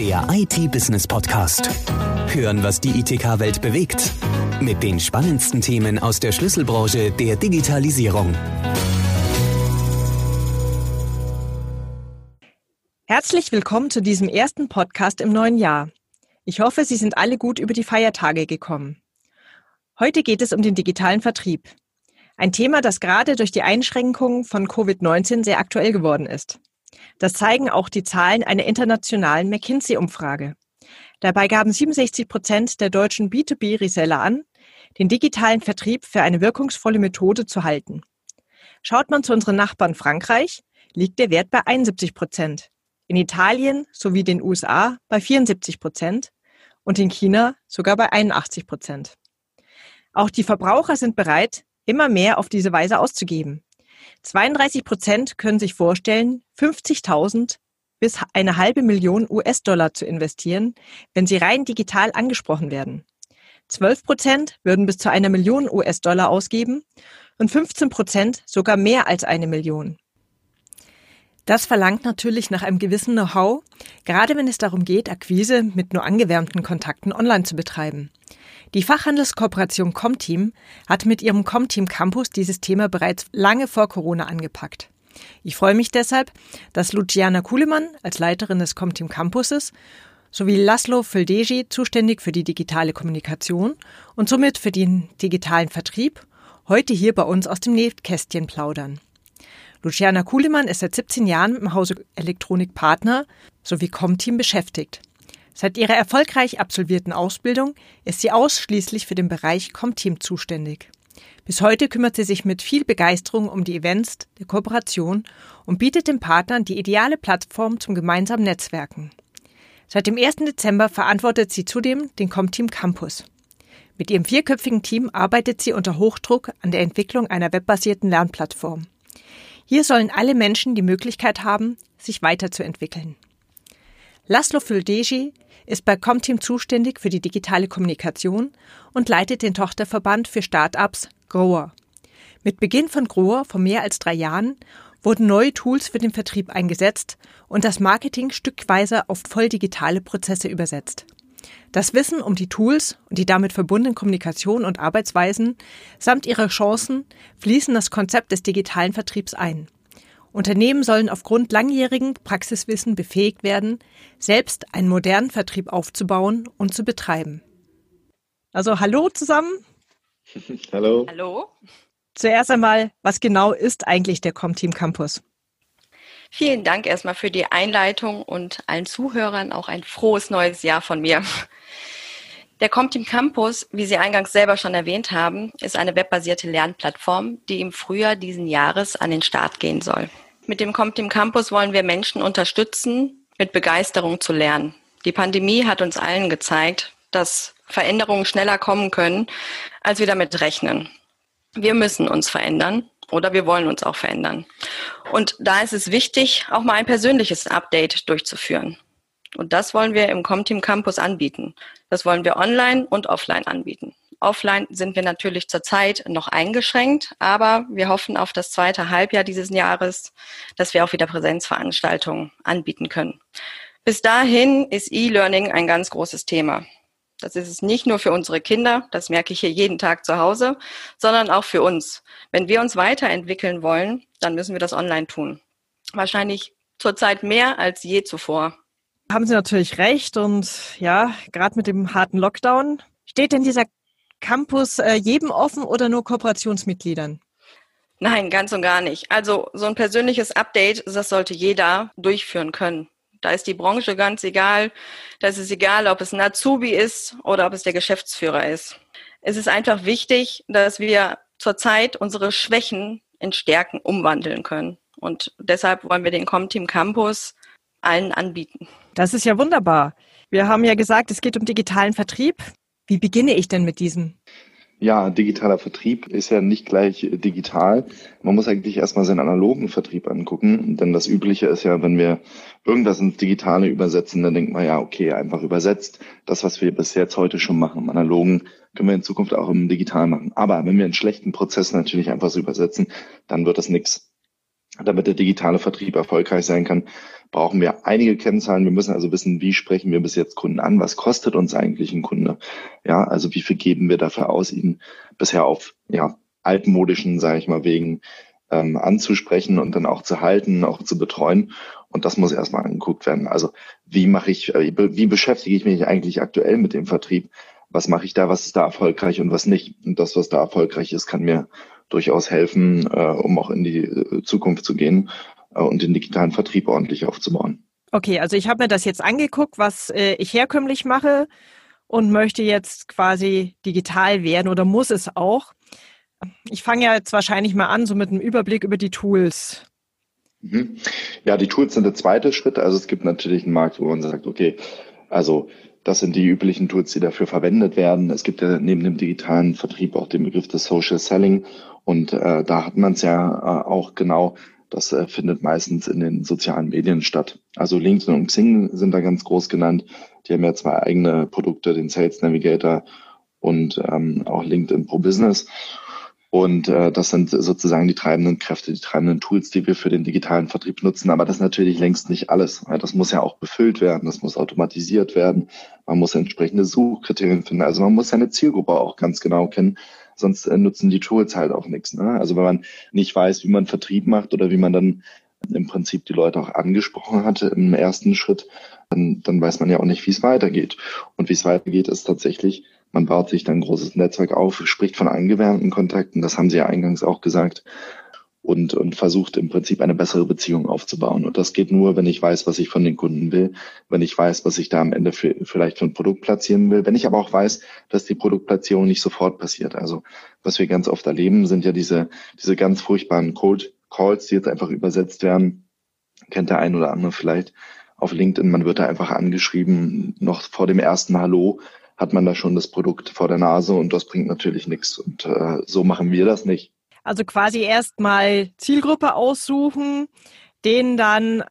Der IT-Business-Podcast. Hören, was die ITK-Welt bewegt. Mit den spannendsten Themen aus der Schlüsselbranche der Digitalisierung. Herzlich willkommen zu diesem ersten Podcast im neuen Jahr. Ich hoffe, Sie sind alle gut über die Feiertage gekommen. Heute geht es um den digitalen Vertrieb. Ein Thema, das gerade durch die Einschränkungen von Covid-19 sehr aktuell geworden ist. Das zeigen auch die Zahlen einer internationalen McKinsey-Umfrage. Dabei gaben 67 Prozent der deutschen B2B-Reseller an, den digitalen Vertrieb für eine wirkungsvolle Methode zu halten. Schaut man zu unseren Nachbarn Frankreich, liegt der Wert bei 71 Prozent, in Italien sowie den USA bei 74 Prozent und in China sogar bei 81 Prozent. Auch die Verbraucher sind bereit, immer mehr auf diese Weise auszugeben. 32 Prozent können sich vorstellen, 50.000 bis eine halbe Million US-Dollar zu investieren, wenn sie rein digital angesprochen werden. 12 Prozent würden bis zu einer Million US-Dollar ausgeben und 15 Prozent sogar mehr als eine Million. Das verlangt natürlich nach einem gewissen Know-how, gerade wenn es darum geht, Akquise mit nur angewärmten Kontakten online zu betreiben. Die Fachhandelskooperation Comteam hat mit ihrem Comteam Campus dieses Thema bereits lange vor Corona angepackt. Ich freue mich deshalb, dass Luciana Kuhlemann als Leiterin des Comteam Campuses sowie Laszlo Feldegi zuständig für die digitale Kommunikation und somit für den digitalen Vertrieb heute hier bei uns aus dem Nähkästchen plaudern. Luciana Kuhlemann ist seit 17 Jahren im Hause Elektronik Partner sowie Comteam beschäftigt. Seit ihrer erfolgreich absolvierten Ausbildung ist sie ausschließlich für den Bereich Comteam zuständig. Bis heute kümmert sie sich mit viel Begeisterung um die Events der Kooperation und bietet den Partnern die ideale Plattform zum gemeinsamen Netzwerken. Seit dem 1. Dezember verantwortet sie zudem den Comteam Campus. Mit ihrem vierköpfigen Team arbeitet sie unter Hochdruck an der Entwicklung einer webbasierten Lernplattform. Hier sollen alle Menschen die Möglichkeit haben, sich weiterzuentwickeln. Laszlo Füldegi ist bei Comteam zuständig für die digitale Kommunikation und leitet den Tochterverband für Start-ups Grower. Mit Beginn von Grower vor mehr als drei Jahren wurden neue Tools für den Vertrieb eingesetzt und das Marketing stückweise auf voll digitale Prozesse übersetzt. Das Wissen um die Tools und die damit verbundenen Kommunikation und Arbeitsweisen samt ihrer Chancen fließen das Konzept des digitalen Vertriebs ein. Unternehmen sollen aufgrund langjährigen Praxiswissen befähigt werden, selbst einen modernen Vertrieb aufzubauen und zu betreiben. Also hallo zusammen. hallo. Hallo. Zuerst einmal, was genau ist eigentlich der Comteam Campus? Vielen Dank erstmal für die Einleitung und allen Zuhörern auch ein frohes neues Jahr von mir. Der Comteam Campus, wie Sie eingangs selber schon erwähnt haben, ist eine webbasierte Lernplattform, die im Frühjahr diesen Jahres an den Start gehen soll. Mit dem Comteam Campus wollen wir Menschen unterstützen, mit Begeisterung zu lernen. Die Pandemie hat uns allen gezeigt, dass Veränderungen schneller kommen können, als wir damit rechnen. Wir müssen uns verändern oder wir wollen uns auch verändern. Und da ist es wichtig, auch mal ein persönliches Update durchzuführen. Und das wollen wir im Comteam Campus anbieten. Das wollen wir online und offline anbieten. Offline sind wir natürlich zurzeit noch eingeschränkt, aber wir hoffen auf das zweite Halbjahr dieses Jahres, dass wir auch wieder Präsenzveranstaltungen anbieten können. Bis dahin ist E-Learning ein ganz großes Thema. Das ist es nicht nur für unsere Kinder, das merke ich hier jeden Tag zu Hause, sondern auch für uns. Wenn wir uns weiterentwickeln wollen, dann müssen wir das online tun. Wahrscheinlich zurzeit mehr als je zuvor. Haben Sie natürlich recht und ja, gerade mit dem harten Lockdown. Steht denn dieser Campus äh, jedem offen oder nur Kooperationsmitgliedern? Nein, ganz und gar nicht. Also so ein persönliches Update, das sollte jeder durchführen können. Da ist die Branche ganz egal. Da ist es egal, ob es ein Azubi ist oder ob es der Geschäftsführer ist. Es ist einfach wichtig, dass wir zurzeit unsere Schwächen in Stärken umwandeln können. Und deshalb wollen wir den Comteam Campus allen anbieten. Das ist ja wunderbar. Wir haben ja gesagt, es geht um digitalen Vertrieb. Wie beginne ich denn mit diesem? Ja, digitaler Vertrieb ist ja nicht gleich digital. Man muss eigentlich erstmal seinen analogen Vertrieb angucken, denn das Übliche ist ja, wenn wir irgendwas ins Digitale übersetzen, dann denkt man ja, okay, einfach übersetzt. Das, was wir bis jetzt heute schon machen im Analogen, können wir in Zukunft auch im Digital machen. Aber wenn wir einen schlechten Prozess natürlich einfach so übersetzen, dann wird das nichts. Damit der digitale Vertrieb erfolgreich sein kann, brauchen wir einige Kennzahlen. Wir müssen also wissen, wie sprechen wir bis jetzt Kunden an? Was kostet uns eigentlich ein Kunde? Ja, also wie viel geben wir dafür aus, ihn bisher auf, ja, altmodischen, sage ich mal, wegen ähm, anzusprechen und dann auch zu halten, auch zu betreuen. Und das muss erstmal angeguckt werden. Also wie mache ich, äh, wie beschäftige ich mich eigentlich aktuell mit dem Vertrieb? Was mache ich da, was ist da erfolgreich und was nicht? Und das, was da erfolgreich ist, kann mir durchaus helfen, äh, um auch in die äh, Zukunft zu gehen und den digitalen Vertrieb ordentlich aufzubauen. Okay, also ich habe mir das jetzt angeguckt, was äh, ich herkömmlich mache und möchte jetzt quasi digital werden oder muss es auch. Ich fange ja jetzt wahrscheinlich mal an, so mit einem Überblick über die Tools. Mhm. Ja, die Tools sind der zweite Schritt. Also es gibt natürlich einen Markt, wo man sagt, okay, also das sind die üblichen Tools, die dafür verwendet werden. Es gibt ja neben dem digitalen Vertrieb auch den Begriff des Social Selling. Und äh, da hat man es ja äh, auch genau, das äh, findet meistens in den sozialen Medien statt. Also LinkedIn und Xing sind da ganz groß genannt. Die haben ja zwei eigene Produkte, den Sales Navigator und ähm, auch LinkedIn Pro Business. Und äh, das sind sozusagen die treibenden Kräfte, die treibenden Tools, die wir für den digitalen Vertrieb nutzen. Aber das ist natürlich längst nicht alles. Das muss ja auch befüllt werden, das muss automatisiert werden. Man muss entsprechende Suchkriterien finden. Also man muss seine Zielgruppe auch ganz genau kennen. Sonst äh, nutzen die Tools halt auch nichts. Ne? Also wenn man nicht weiß, wie man Vertrieb macht oder wie man dann im Prinzip die Leute auch angesprochen hatte im ersten Schritt, dann, dann weiß man ja auch nicht, wie es weitergeht. Und wie es weitergeht, ist tatsächlich man baut sich dann ein großes Netzwerk auf, spricht von angewärmten Kontakten, das haben Sie ja eingangs auch gesagt, und, und versucht im Prinzip eine bessere Beziehung aufzubauen. Und das geht nur, wenn ich weiß, was ich von den Kunden will, wenn ich weiß, was ich da am Ende für, vielleicht für ein Produkt platzieren will, wenn ich aber auch weiß, dass die Produktplatzierung nicht sofort passiert. Also was wir ganz oft erleben, sind ja diese, diese ganz furchtbaren Cold Calls, die jetzt einfach übersetzt werden. Kennt der ein oder andere vielleicht auf LinkedIn. Man wird da einfach angeschrieben, noch vor dem ersten Hallo hat man da schon das Produkt vor der Nase und das bringt natürlich nichts. Und äh, so machen wir das nicht. Also quasi erstmal Zielgruppe aussuchen, denen dann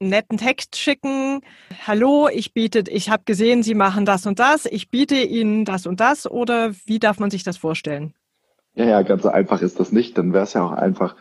einen netten Text schicken. Hallo, ich biete, ich habe gesehen, Sie machen das und das. Ich biete Ihnen das und das. Oder wie darf man sich das vorstellen? Ja, ja, ganz so einfach ist das nicht. Dann wäre es ja auch einfach,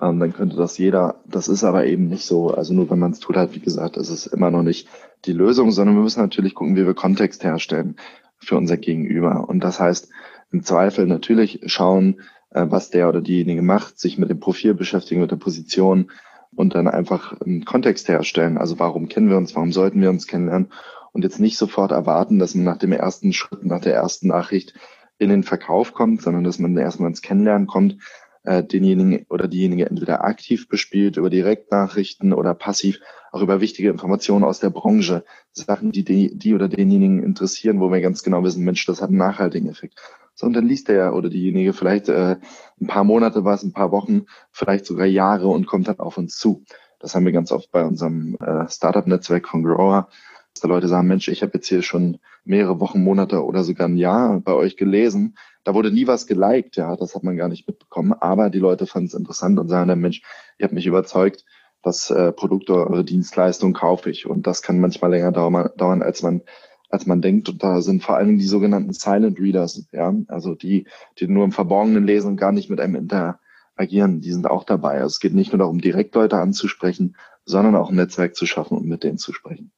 ähm, dann könnte das jeder. Das ist aber eben nicht so. Also nur wenn man es tut, halt, wie gesagt, ist es immer noch nicht die Lösung, sondern wir müssen natürlich gucken, wie wir Kontext herstellen für unser Gegenüber. Und das heißt, im Zweifel natürlich schauen, äh, was der oder diejenige macht, sich mit dem Profil beschäftigen, mit der Position und dann einfach einen Kontext herstellen. Also warum kennen wir uns, warum sollten wir uns kennenlernen und jetzt nicht sofort erwarten, dass man nach dem ersten Schritt, nach der ersten Nachricht in den Verkauf kommt, sondern dass man erstmal ins Kennenlernen kommt, äh, denjenigen oder diejenige entweder aktiv bespielt über Direktnachrichten oder passiv auch über wichtige Informationen aus der Branche, Sachen, die die, die oder denjenigen interessieren, wo wir ganz genau wissen, Mensch, das hat einen nachhaltigen Effekt. So, und dann liest der oder diejenige vielleicht äh, ein paar Monate was, ein paar Wochen, vielleicht sogar Jahre und kommt dann auf uns zu. Das haben wir ganz oft bei unserem äh, Startup-Netzwerk von Grower, dass da Leute sagen, Mensch, ich habe jetzt hier schon mehrere Wochen, Monate oder sogar ein Jahr bei euch gelesen. Da wurde nie was geliked, ja, das hat man gar nicht mitbekommen. Aber die Leute fanden es interessant und sagen dann, Mensch, ihr habt mich überzeugt, das äh, Produkt oder Dienstleistung kaufe ich. Und das kann manchmal länger dauern, als man als man denkt. Und da sind vor allen Dingen die sogenannten Silent Readers, ja, also die, die nur im Verborgenen lesen und gar nicht mit einem interagieren, die sind auch dabei. Also es geht nicht nur darum, direkt Leute anzusprechen, sondern auch ein Netzwerk zu schaffen und mit denen zu sprechen.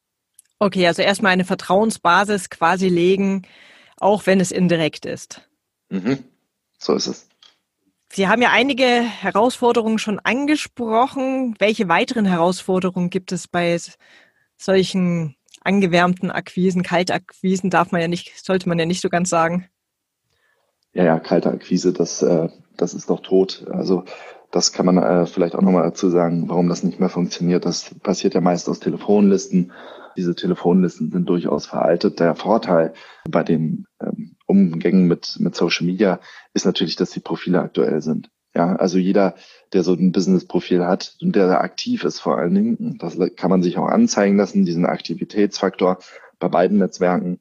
Okay, also erstmal eine Vertrauensbasis quasi legen, auch wenn es indirekt ist. Mhm. So ist es. Sie haben ja einige Herausforderungen schon angesprochen. Welche weiteren Herausforderungen gibt es bei solchen angewärmten Akquisen? Kaltakquisen darf man ja nicht, sollte man ja nicht so ganz sagen. Ja, ja, kalte Akquise, das, äh, das ist doch tot. Also das kann man äh, vielleicht auch nochmal dazu sagen, warum das nicht mehr funktioniert. Das passiert ja meist aus Telefonlisten. Diese Telefonlisten sind durchaus veraltet. Der Vorteil bei den ähm, Umgängen mit, mit Social Media ist natürlich, dass die Profile aktuell sind. Ja, also jeder, der so ein Business-Profil hat und der da aktiv ist vor allen Dingen, das kann man sich auch anzeigen lassen, diesen Aktivitätsfaktor bei beiden Netzwerken.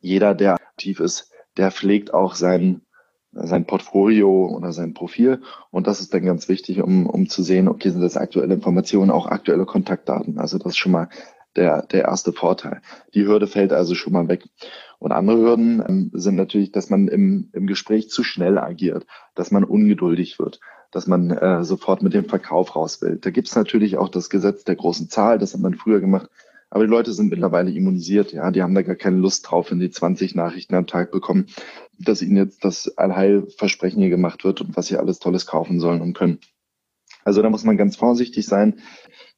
Jeder, der aktiv ist, der pflegt auch sein, sein Portfolio oder sein Profil. Und das ist dann ganz wichtig, um, um zu sehen, okay, sind das aktuelle Informationen, auch aktuelle Kontaktdaten. Also das ist schon mal der, der erste Vorteil. Die Hürde fällt also schon mal weg. Und andere Hürden ähm, sind natürlich, dass man im, im Gespräch zu schnell agiert, dass man ungeduldig wird, dass man äh, sofort mit dem Verkauf raus will. Da gibt es natürlich auch das Gesetz der großen Zahl, das hat man früher gemacht. Aber die Leute sind mittlerweile immunisiert, ja, die haben da gar keine Lust drauf, wenn die 20 Nachrichten am Tag bekommen, dass ihnen jetzt das Allheilversprechen hier gemacht wird und was sie alles Tolles kaufen sollen und können. Also da muss man ganz vorsichtig sein.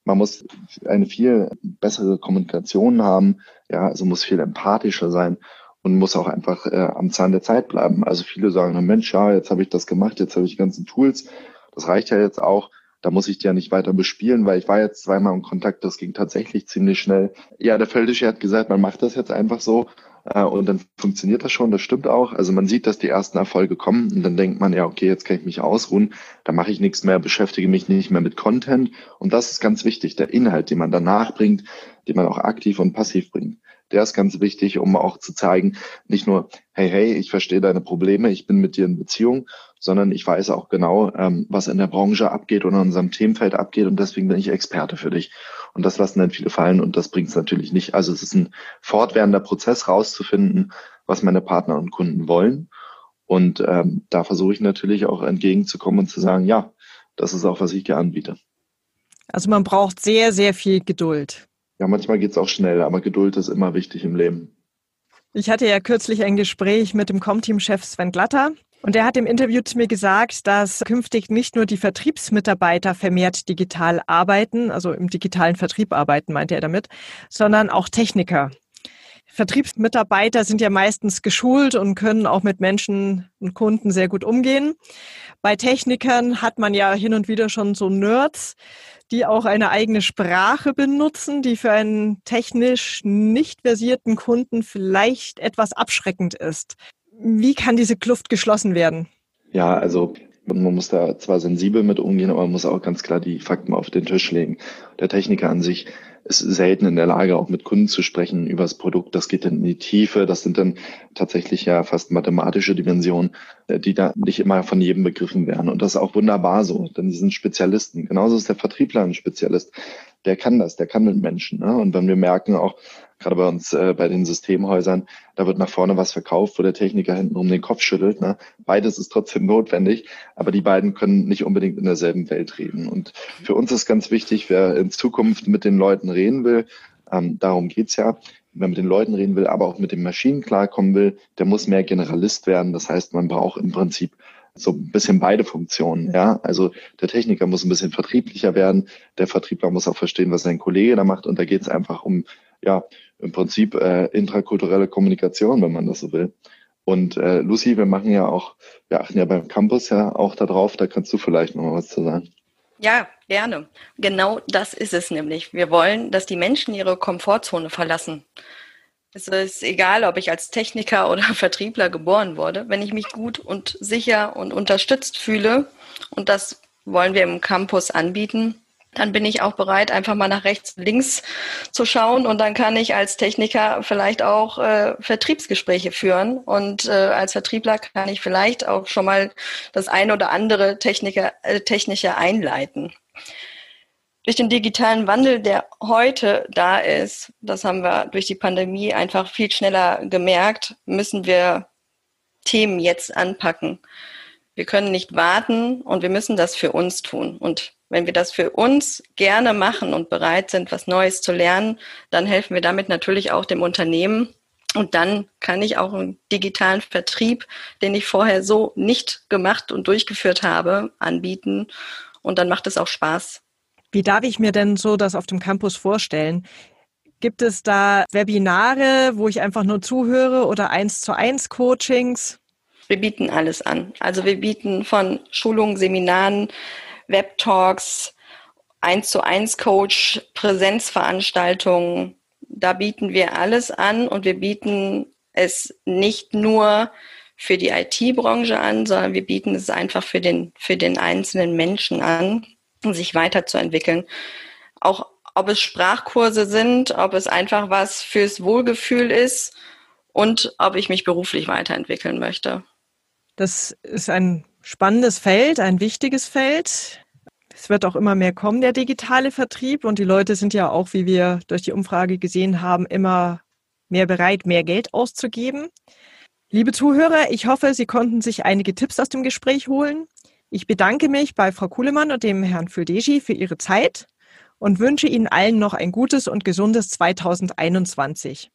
Man muss eine viel bessere Kommunikation haben, ja, also muss viel empathischer sein und muss auch einfach äh, am Zahn der Zeit bleiben. Also viele sagen, Mensch, ja, jetzt habe ich das gemacht, jetzt habe ich die ganzen Tools, das reicht ja jetzt auch. Da muss ich die ja nicht weiter bespielen, weil ich war jetzt zweimal in Kontakt, das ging tatsächlich ziemlich schnell. Ja, der Feldische hat gesagt, man macht das jetzt einfach so und dann funktioniert das schon, das stimmt auch. Also man sieht, dass die ersten Erfolge kommen und dann denkt man, ja, okay, jetzt kann ich mich ausruhen, da mache ich nichts mehr, beschäftige mich nicht mehr mit Content. Und das ist ganz wichtig, der Inhalt, den man danach bringt, den man auch aktiv und passiv bringt der ist ganz wichtig, um auch zu zeigen, nicht nur, hey, hey, ich verstehe deine Probleme, ich bin mit dir in Beziehung, sondern ich weiß auch genau, ähm, was in der Branche abgeht und in unserem Themenfeld abgeht und deswegen bin ich Experte für dich. Und das lassen dann viele fallen und das bringt es natürlich nicht. Also es ist ein fortwährender Prozess rauszufinden, was meine Partner und Kunden wollen. Und ähm, da versuche ich natürlich auch entgegenzukommen und zu sagen, ja, das ist auch, was ich dir anbiete. Also man braucht sehr, sehr viel Geduld. Ja, manchmal geht es auch schnell, aber Geduld ist immer wichtig im Leben. Ich hatte ja kürzlich ein Gespräch mit dem Comteam-Chef Sven Glatter. Und er hat im Interview zu mir gesagt, dass künftig nicht nur die Vertriebsmitarbeiter vermehrt digital arbeiten, also im digitalen Vertrieb arbeiten, meinte er damit, sondern auch Techniker. Vertriebsmitarbeiter sind ja meistens geschult und können auch mit Menschen und Kunden sehr gut umgehen. Bei Technikern hat man ja hin und wieder schon so Nerds, die auch eine eigene Sprache benutzen, die für einen technisch nicht versierten Kunden vielleicht etwas abschreckend ist. Wie kann diese Kluft geschlossen werden? Ja, also man muss da zwar sensibel mit umgehen, aber man muss auch ganz klar die Fakten auf den Tisch legen. Der Techniker an sich ist selten in der Lage, auch mit Kunden zu sprechen über das Produkt. Das geht dann in die Tiefe. Das sind dann tatsächlich ja fast mathematische Dimensionen, äh, die da nicht immer von jedem begriffen werden. Und das ist auch wunderbar so, denn sie sind Spezialisten. Genauso ist der Vertriebler ein Spezialist. Der kann das, der kann mit Menschen. Ne? Und wenn wir merken auch, gerade bei uns äh, bei den Systemhäusern, da wird nach vorne was verkauft, wo der Techniker hinten um den Kopf schüttelt. Ne? Beides ist trotzdem notwendig, aber die beiden können nicht unbedingt in derselben Welt reden. Und für uns ist ganz wichtig, wer in Zukunft mit den Leuten reden will, ähm, darum geht's ja, wer mit den Leuten reden will, aber auch mit den Maschinen klarkommen will, der muss mehr Generalist werden. Das heißt, man braucht im Prinzip so ein bisschen beide Funktionen. Ja, also der Techniker muss ein bisschen vertrieblicher werden, der Vertriebler muss auch verstehen, was sein Kollege da macht. Und da geht es einfach um ja im Prinzip äh, intrakulturelle Kommunikation, wenn man das so will. Und äh, Lucy, wir machen ja auch, wir achten ja beim Campus ja auch darauf, da kannst du vielleicht noch mal was zu sagen. Ja, gerne. Genau das ist es nämlich. Wir wollen, dass die Menschen ihre Komfortzone verlassen. Es ist egal, ob ich als Techniker oder Vertriebler geboren wurde. Wenn ich mich gut und sicher und unterstützt fühle, und das wollen wir im Campus anbieten, dann bin ich auch bereit, einfach mal nach rechts, links zu schauen und dann kann ich als Techniker vielleicht auch äh, Vertriebsgespräche führen und äh, als Vertriebler kann ich vielleicht auch schon mal das ein oder andere Techniker, äh, technische einleiten. Durch den digitalen Wandel, der heute da ist, das haben wir durch die Pandemie einfach viel schneller gemerkt, müssen wir Themen jetzt anpacken. Wir können nicht warten und wir müssen das für uns tun. Und wenn wir das für uns gerne machen und bereit sind, was Neues zu lernen, dann helfen wir damit natürlich auch dem Unternehmen. Und dann kann ich auch einen digitalen Vertrieb, den ich vorher so nicht gemacht und durchgeführt habe, anbieten. Und dann macht es auch Spaß. Wie darf ich mir denn so das auf dem Campus vorstellen? Gibt es da Webinare, wo ich einfach nur zuhöre oder eins zu eins Coachings? Wir bieten alles an. Also wir bieten von Schulungen, Seminaren, Webtalks, eins zu eins Coach, Präsenzveranstaltungen. Da bieten wir alles an und wir bieten es nicht nur für die IT-Branche an, sondern wir bieten es einfach für den, für den einzelnen Menschen an, sich weiterzuentwickeln. Auch ob es Sprachkurse sind, ob es einfach was fürs Wohlgefühl ist und ob ich mich beruflich weiterentwickeln möchte. Das ist ein spannendes Feld, ein wichtiges Feld. Es wird auch immer mehr kommen, der digitale Vertrieb. Und die Leute sind ja auch, wie wir durch die Umfrage gesehen haben, immer mehr bereit, mehr Geld auszugeben. Liebe Zuhörer, ich hoffe, Sie konnten sich einige Tipps aus dem Gespräch holen. Ich bedanke mich bei Frau Kuhlemann und dem Herrn Füldeschi für Ihre Zeit und wünsche Ihnen allen noch ein gutes und gesundes 2021.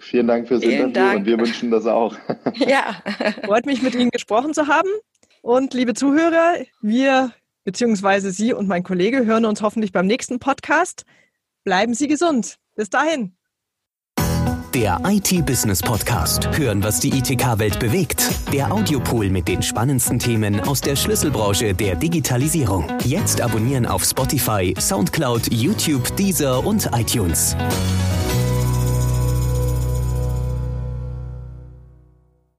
Vielen Dank fürs Vielen Interview Dank. und wir wünschen das auch. Ja. Freut mich, mit Ihnen gesprochen zu haben. Und liebe Zuhörer, wir beziehungsweise Sie und mein Kollege hören uns hoffentlich beim nächsten Podcast. Bleiben Sie gesund. Bis dahin. Der IT-Business Podcast. Hören, was die ITK-Welt bewegt. Der Audiopool mit den spannendsten Themen aus der Schlüsselbranche der Digitalisierung. Jetzt abonnieren auf Spotify, Soundcloud, YouTube, Deezer und iTunes.